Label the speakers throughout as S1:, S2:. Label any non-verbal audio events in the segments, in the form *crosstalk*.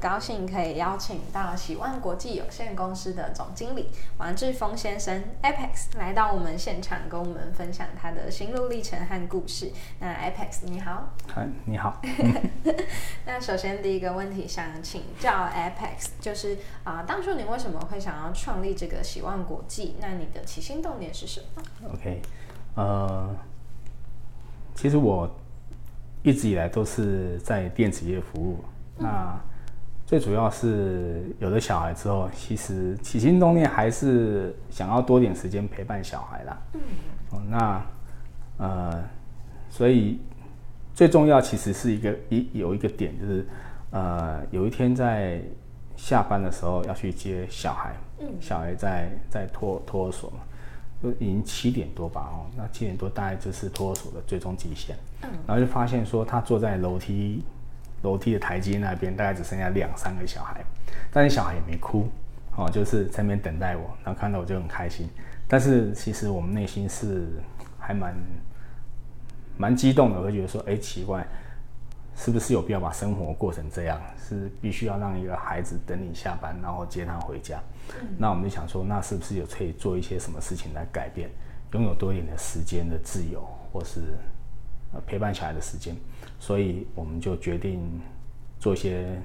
S1: 高兴可以邀请到喜万国际有限公司的总经理王志峰先生 Apex 来到我们现场，跟我们分享他的心路历程和故事。那 Apex 你好，
S2: 嗨，你好。*laughs*
S1: 那首先第一个问题想请教 Apex，就是啊、呃，当初你为什么会想要创立这个喜万国际？那你的起心动念是什么
S2: ？OK，呃，其实我一直以来都是在电子业服务，嗯、那。最主要是有了小孩之后，其实起心动念还是想要多点时间陪伴小孩啦。嗯，哦，那呃，所以最重要其实是一个一有一个点，就是呃，有一天在下班的时候要去接小孩，嗯，小孩在在托托儿所嘛，就已经七点多吧，哦，那七点多大概就是托儿所的最终极限，嗯，然后就发现说他坐在楼梯。楼梯的台阶那边大概只剩下两三个小孩，但是小孩也没哭，哦，就是在那边等待我，然后看到我就很开心。但是其实我们内心是还蛮蛮激动的，会觉得说，哎，奇怪，是不是有必要把生活过成这样？是必须要让一个孩子等你下班，然后接他回家？嗯。那我们就想说，那是不是有可以做一些什么事情来改变，拥有多一点的时间的自由，或是陪伴小孩的时间？所以我们就决定做一些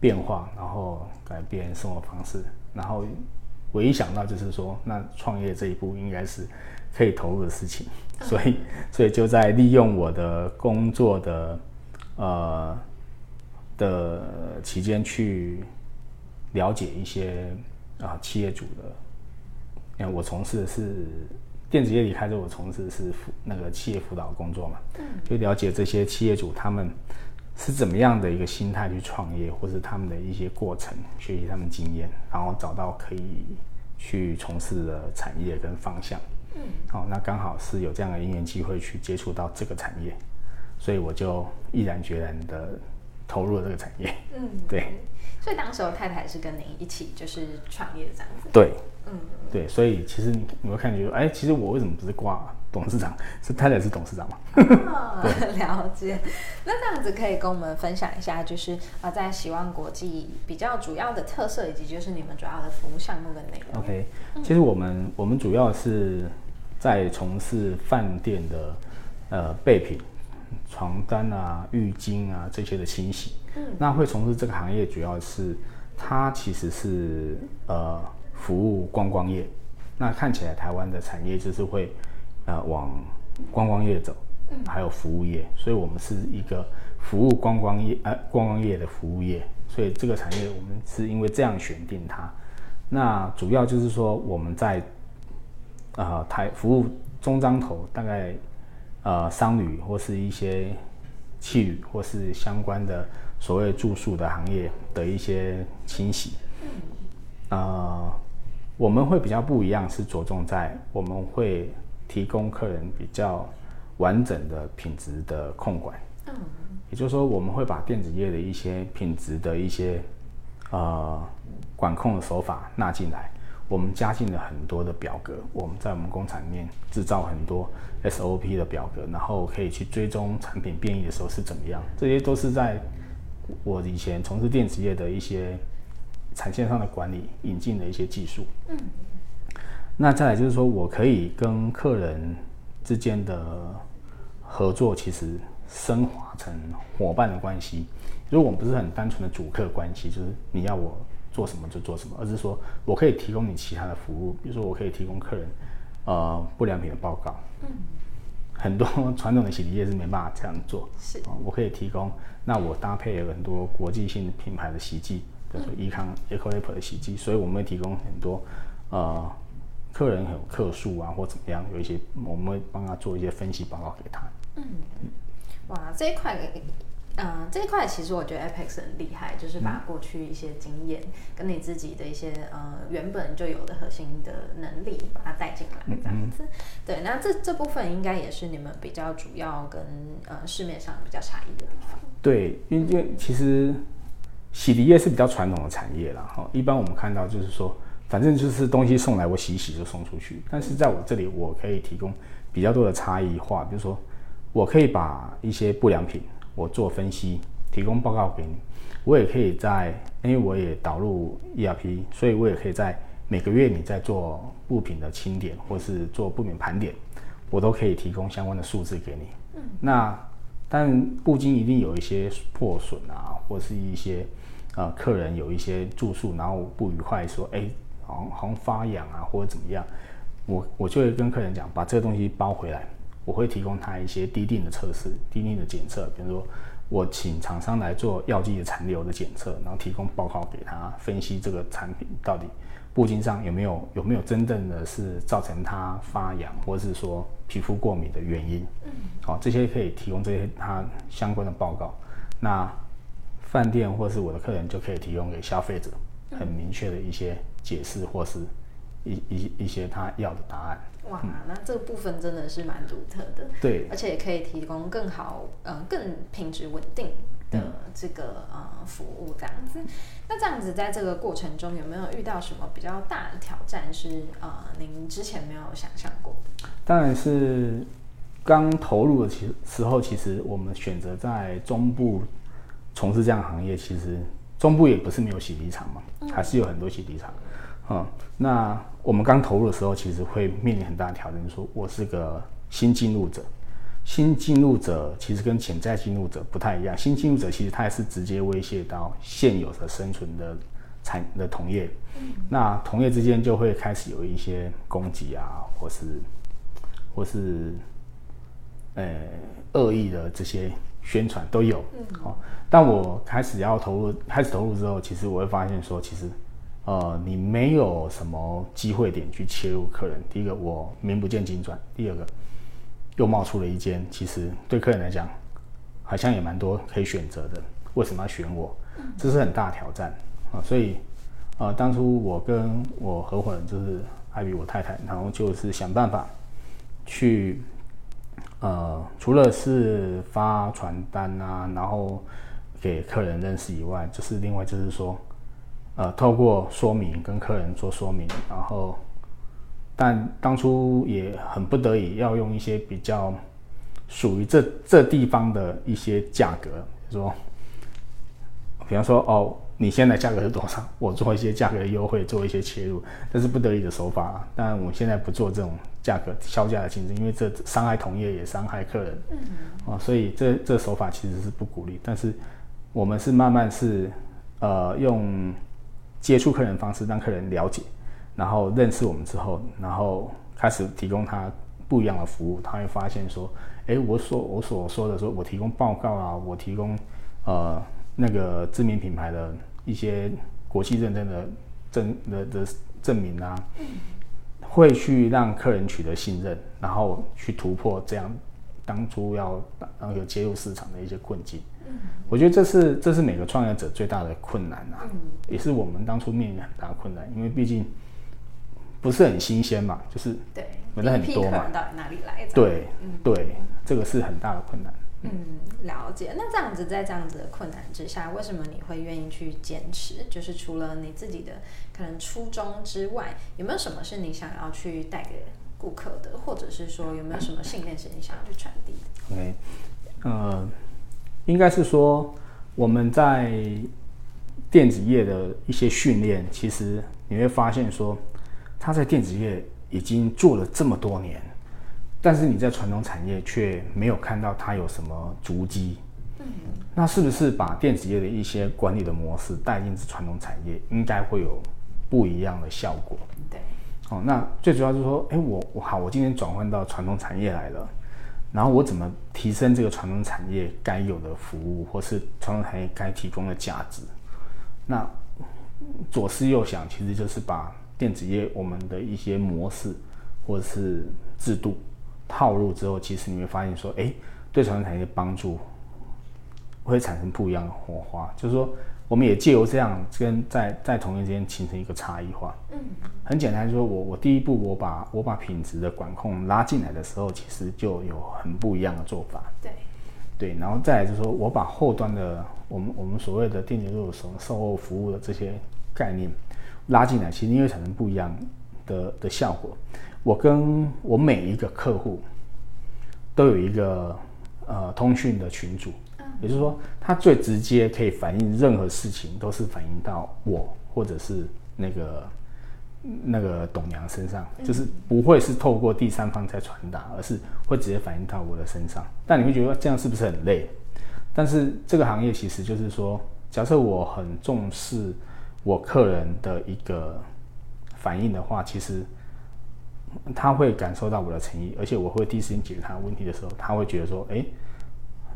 S2: 变化，然后改变生活方式。然后唯一想到就是说，那创业这一步应该是可以投入的事情。*laughs* 所以，所以就在利用我的工作的呃的期间去了解一些啊企业主的。因为我从事的是。电子业离开之后，我从事是辅那个企业辅导工作嘛，就了解这些企业主他们是怎么样的一个心态去创业，或是他们的一些过程，学习他们经验，然后找到可以去从事的产业跟方向。嗯，好，那刚好是有这样的因缘机会去接触到这个产业，所以我就毅然决然的投入了这个产业。嗯，对。
S1: 所以当时候太太是跟您一起就是创业这样子。
S2: 对。嗯，对，所以其实你你会看觉得，哎，其实我为什么不是挂董事长？是太太是董事长嘛？*laughs*
S1: 哦，了解。那这样子可以跟我们分享一下，就是啊，在希望国际比较主要的特色，以及就是你们主要的服务项目的内容。
S2: OK，其实我们我们主要是在从事饭店的呃备品、床单啊、浴巾啊这些的清洗。嗯，那会从事这个行业，主要是它其实是呃。服务观光业，那看起来台湾的产业就是会，呃，往观光业走，还有服务业，所以我们是一个服务观光业，呃，观光业的服务业，所以这个产业我们是因为这样选定它。那主要就是说我们在，呃，台服务中彰头，大概，呃，商旅或是一些汽旅或是相关的所谓住宿的行业的一些清洗，呃。我们会比较不一样，是着重在我们会提供客人比较完整的品质的控管。嗯，也就是说，我们会把电子业的一些品质的一些呃管控的手法纳进来。我们加进了很多的表格，我们在我们工厂里面制造很多 SOP 的表格，然后可以去追踪产品变异的时候是怎么样。这些都是在我以前从事电子业的一些。产线上的管理引进的一些技术，嗯，那再来就是说我可以跟客人之间的合作，其实升华成伙伴的关系。如果我们不是很单纯的主客关系，就是你要我做什么就做什么，而是说我可以提供你其他的服务，比如说我可以提供客人呃不良品的报告，嗯，*laughs* 很多 *laughs* 传统的洗涤液是没办法这样做，是，我可以提供，那我搭配了很多国际性品牌的洗剂。比如说伊康 Ecolaper 的洗剂，所以我们会提供很多，呃，客人有客诉啊，或怎么样，有一些我们会帮他做一些分析报告给他。嗯，
S1: 哇，这一块嗯，这一块其实我觉得 Apex 很厉害，就是把过去一些经验跟你自己的一些呃原本就有的核心的能力，把它带进来这样子。嗯、对，那这这部分应该也是你们比较主要跟呃市面上比较差异的地方。
S2: 对，因为其实洗涤液是比较传统的产业啦。哈。一般我们看到就是说，反正就是东西送来，我洗一洗就送出去。但是在我这里，我可以提供比较多的差异化，比如说，我可以把一些不良品。我做分析，提供报告给你。我也可以在，因为我也导入 ERP，所以我也可以在每个月你在做布品的清点，或是做布品盘点，我都可以提供相关的数字给你。嗯，那但布巾一定有一些破损啊，或是一些呃客人有一些住宿然后不愉快，说哎，好像好像发痒啊，或者怎么样，我我就会跟客人讲，把这个东西包回来。我会提供他一些滴定的测试、滴定的检测，比如说我请厂商来做药剂的残留的检测，然后提供报告给他分析这个产品到底布巾上有没有有没有真正的是造成他发痒或是说皮肤过敏的原因。嗯，好，这些可以提供这些他相关的报告。那饭店或是我的客人就可以提供给消费者很明确的一些解释或是一一一些他要的答案。
S1: 哇，那这个部分真的是蛮独特的，
S2: 对，
S1: 而且也可以提供更好、呃、更品质稳定的这个呃服务这样子。那这样子在这个过程中有没有遇到什么比较大的挑战是呃您之前没有想象过的？
S2: 当然是刚投入的其时候，其实我们选择在中部从事这样的行业，其实中部也不是没有洗涤厂嘛，还是有很多洗涤厂。嗯，那我们刚投入的时候，其实会面临很大的挑战。说我是个新进入者，新进入者其实跟潜在进入者不太一样。新进入者其实他也是直接威胁到现有的生存的产的同业，那同业之间就会开始有一些攻击啊，或是或是呃恶意的这些宣传都有。哦，但我开始要投入，开始投入之后，其实我会发现说，其实。呃，你没有什么机会点去切入客人。第一个，我名不见经传；第二个，又冒出了一间，其实对客人来讲，好像也蛮多可以选择的。为什么要选我？这是很大挑战啊！所以，呃，当初我跟我合伙人就是艾比我太太，然后就是想办法去，呃，除了是发传单啊，然后给客人认识以外，就是另外就是说。呃，透过说明跟客人做说明，然后，但当初也很不得已要用一些比较属于这这地方的一些价格，说，比方说哦，你现在价格是多少？*laughs* 我做一些价格的优惠，做一些切入，这是不得已的手法。但我现在不做这种价格削价的竞争，因为这伤害同业也伤害客人。嗯，啊，所以这这手法其实是不鼓励。但是我们是慢慢是呃用。接触客人方式，让客人了解，然后认识我们之后，然后开始提供他不一样的服务，他会发现说，哎，我所我所说的说，我提供报告啊，我提供呃那个知名品牌的一些国际认证的证的的证明啊，会去让客人取得信任，然后去突破这样当初要那个接入市场的一些困境。我觉得这是这是每个创业者最大的困难啊，嗯、也是我们当初面临很大的困难，因为毕竟不是很新鲜嘛，就是
S1: 对，
S2: 门的很多嘛，
S1: 到底哪里来？
S2: 对，嗯、对，这个是很大的困难。
S1: 嗯，了解。那这样子，在这样子的困难之下，为什么你会愿意去坚持？就是除了你自己的可能初衷之外，有没有什么是你想要去带给顾客的，或者是说有没有什么信念是你想要去传递的
S2: ？OK，呃。应该是说，我们在电子业的一些训练，其实你会发现说，他在电子业已经做了这么多年，但是你在传统产业却没有看到它有什么足迹。嗯，那是不是把电子业的一些管理的模式带进传统产业，应该会有不一样的效果？
S1: 对。
S2: 哦，那最主要就是说，哎，我我好，我今天转换到传统产业来了。然后我怎么提升这个传统产业该有的服务，或是传统产业该提供的价值？那左思右想，其实就是把电子业我们的一些模式或者是制度套路之后，其实你会发现说，哎，对传统产业的帮助会产生不一样的火花。就是说，我们也借由这样跟在在同业之间形成一个差异化。嗯，很简单，就是说我我第一步我把我把品质的管控拉进来的时候，其实就有很不一样的做法。
S1: 对，
S2: 对，然后再来就是说我把后端的我们我们所谓的电解入手售后服务的这些概念拉进来，其实因为产生不一样的的效果。我跟我每一个客户都有一个呃通讯的群组，也就是说，他最直接可以反映任何事情，都是反映到我或者是那个那个董娘身上，就是不会是透过第三方在传达，而是会直接反映到我的身上。但你会觉得这样是不是很累？但是这个行业其实就是说，假设我很重视我客人的一个反应的话，其实。他会感受到我的诚意，而且我会第一时间解决他问题的时候，他会觉得说：“哎，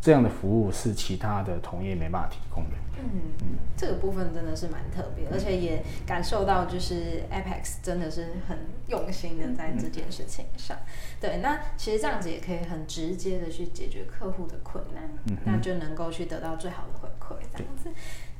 S2: 这样的服务是其他的同业没办法提供的。”
S1: 嗯，这个部分真的是蛮特别，而且也感受到就是 Apex 真的是很用心的在这件事情上。对，那其实这样子也可以很直接的去解决客户的困难，嗯那就能够去得到最好的回馈，这样子。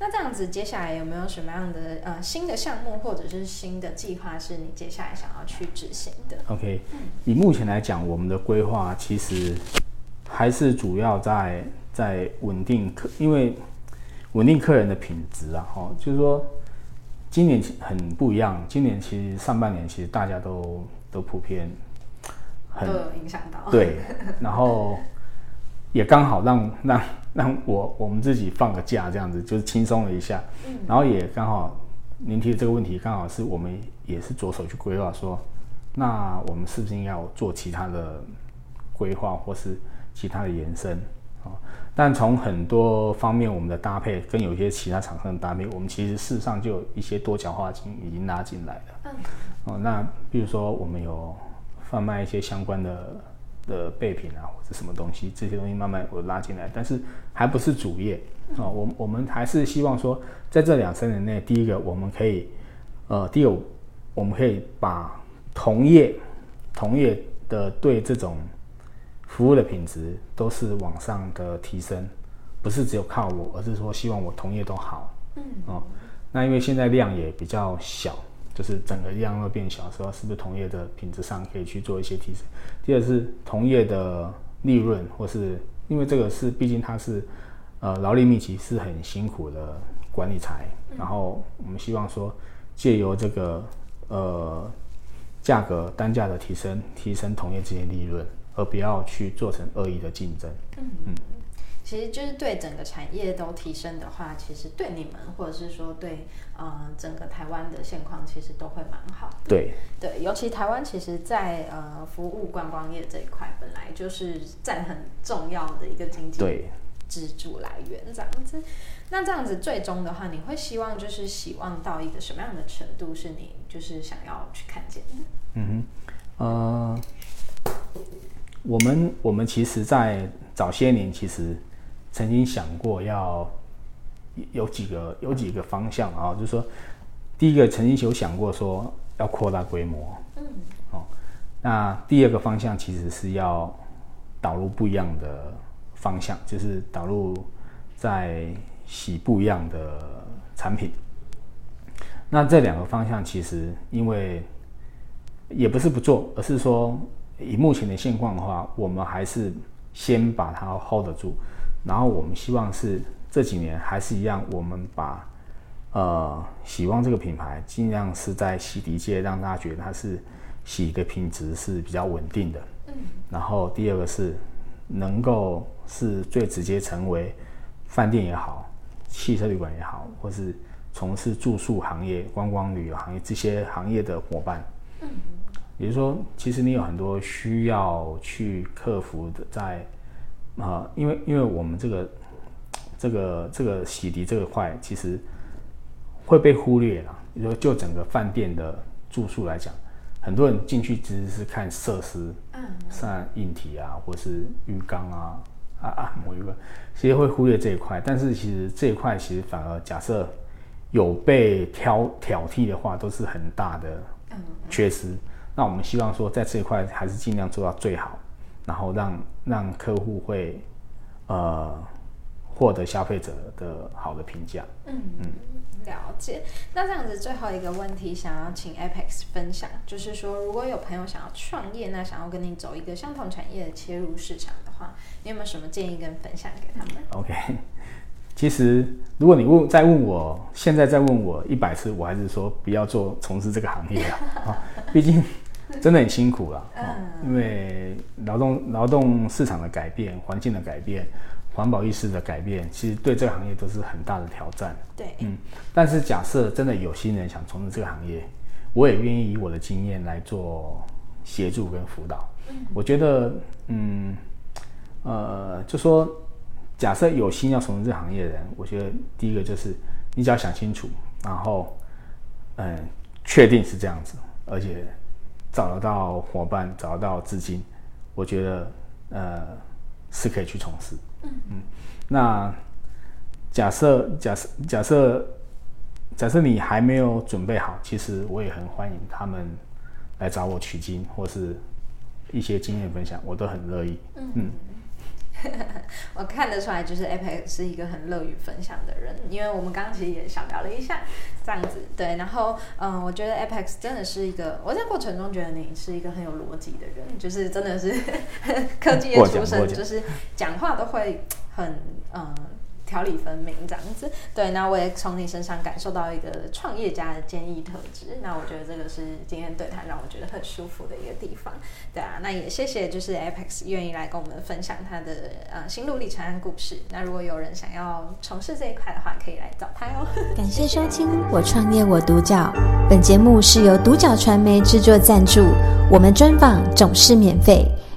S1: 那这样子，接下来有没有什么样的呃新的项目或者是新的计划是你接下来想要去执行的
S2: ？OK，以目前来讲，我们的规划其实还是主要在在稳定客，因为稳定客人的品质啊，哦，就是说今年很不一样，今年其实上半年其实大家都都普遍很
S1: 都有影响到，
S2: 对，然后也刚好让让。让我我们自己放个假，这样子就是轻松了一下，然后也刚好您提的这个问题，刚好是我们也是着手去规划说，那我们是不是应该要做其他的规划或是其他的延伸啊？但从很多方面，我们的搭配跟有一些其他厂商的搭配，我们其实事实上就有一些多角化经已经拉进来了。哦，那比如说我们有贩卖一些相关的。的备品啊，或者什么东西，这些东西慢慢我拉进来，但是还不是主业啊。我我们还是希望说，在这两三年内，第一个我们可以，呃，第二我们可以把同业同业的对这种服务的品质都是往上的提升，不是只有靠我，而是说希望我同业都好。嗯，哦，那因为现在量也比较小。就是整个量会变小的时候，是不是同业的品质上可以去做一些提升？第二是同业的利润，或是因为这个是毕竟它是呃劳力密集，是很辛苦的管理财。然后我们希望说借由这个呃价格单价的提升，提升同业之间利润，而不要去做成恶意的竞争。嗯嗯。
S1: 其实就是对整个产业都提升的话，其实对你们或者是说对呃整个台湾的现况，其实都会蛮好的。
S2: 对
S1: 对，尤其台湾其实在，在呃服务观光业这一块，本来就是占很重要的一个经济支柱来源。这样子，那这样子最终的话，你会希望就是希望到一个什么样的程度，是你就是想要去看见的？
S2: 嗯哼，呃，我们我们其实，在早些年其实。曾经想过要有几个有几个方向啊，就是说，第一个曾经有想过说要扩大规模，嗯，哦，那第二个方向其实是要导入不一样的方向，就是导入在洗不一样的产品。那这两个方向其实因为也不是不做，而是说以目前的现况的话，我们还是先把它 hold 得住。然后我们希望是这几年还是一样，我们把呃喜旺这个品牌尽量是在洗涤界让大家觉得它是洗的品质是比较稳定的。嗯。然后第二个是能够是最直接成为饭店也好、汽车旅馆也好，或是从事住宿行业、观光旅游行业这些行业的伙伴。嗯。也就是说，其实你有很多需要去克服的在。啊，因为因为我们这个这个这个洗涤这个块，其实会被忽略了。你说就整个饭店的住宿来讲，很多人进去其实是看设施，嗯，像硬体啊，或是浴缸啊，啊啊，沐浴缸，其实会忽略这一块。但是其实这一块其实反而假设有被挑挑剔的话，都是很大的缺失。那我们希望说，在这一块还是尽量做到最好。然后让让客户会，呃，获得消费者的好的评价。
S1: 嗯嗯，了解。那这样子最后一个问题，想要请 Apex 分享，就是说，如果有朋友想要创业，那想要跟你走一个相同产业的切入市场的话，你有没有什么建议跟分享给他们
S2: ？OK，*laughs* 其实如果你问再问我，现在再问我一百次，我还是说不要做从事这个行业啊，*laughs* 毕竟 *laughs* 真的很辛苦了啊，因为劳动劳动市场的改变，环境的改变。环保意识的改变，其实对这个行业都是很大的挑战。
S1: 对，
S2: 嗯，但是假设真的有心人想从事这个行业，我也愿意以我的经验来做协助跟辅导。嗯，我觉得，嗯，呃，就说假设有心要从事这个行业的人，我觉得第一个就是你只要想清楚，然后，嗯，确定是这样子，而且找得到伙伴，找得到资金，我觉得，呃，是可以去从事。嗯嗯，那假设假设假设假设你还没有准备好，其实我也很欢迎他们来找我取经，或是一些经验分享，我都很乐意。嗯。嗯 *laughs*
S1: 我看得出来，就是 Apex 是一个很乐于分享的人，因为我们刚刚其实也小聊了一下，这样子对。然后，嗯，我觉得 Apex 真的是一个，我在过程中觉得你是一个很有逻辑的人，就是真的是 *laughs* 科技业出身，就是讲话都会很嗯。条理分明这样子，对，那我也从你身上感受到一个创业家的坚毅特质，那我觉得这个是今天对谈让我觉得很舒服的一个地方，对啊，那也谢谢就是 Apex 愿意来跟我们分享他的呃心路历程和故事，那如果有人想要从事这一块的话，可以来找他哦。*laughs*
S3: 感谢收听我创业我独角，本节目是由独角传媒制作赞助，我们专访总是免费。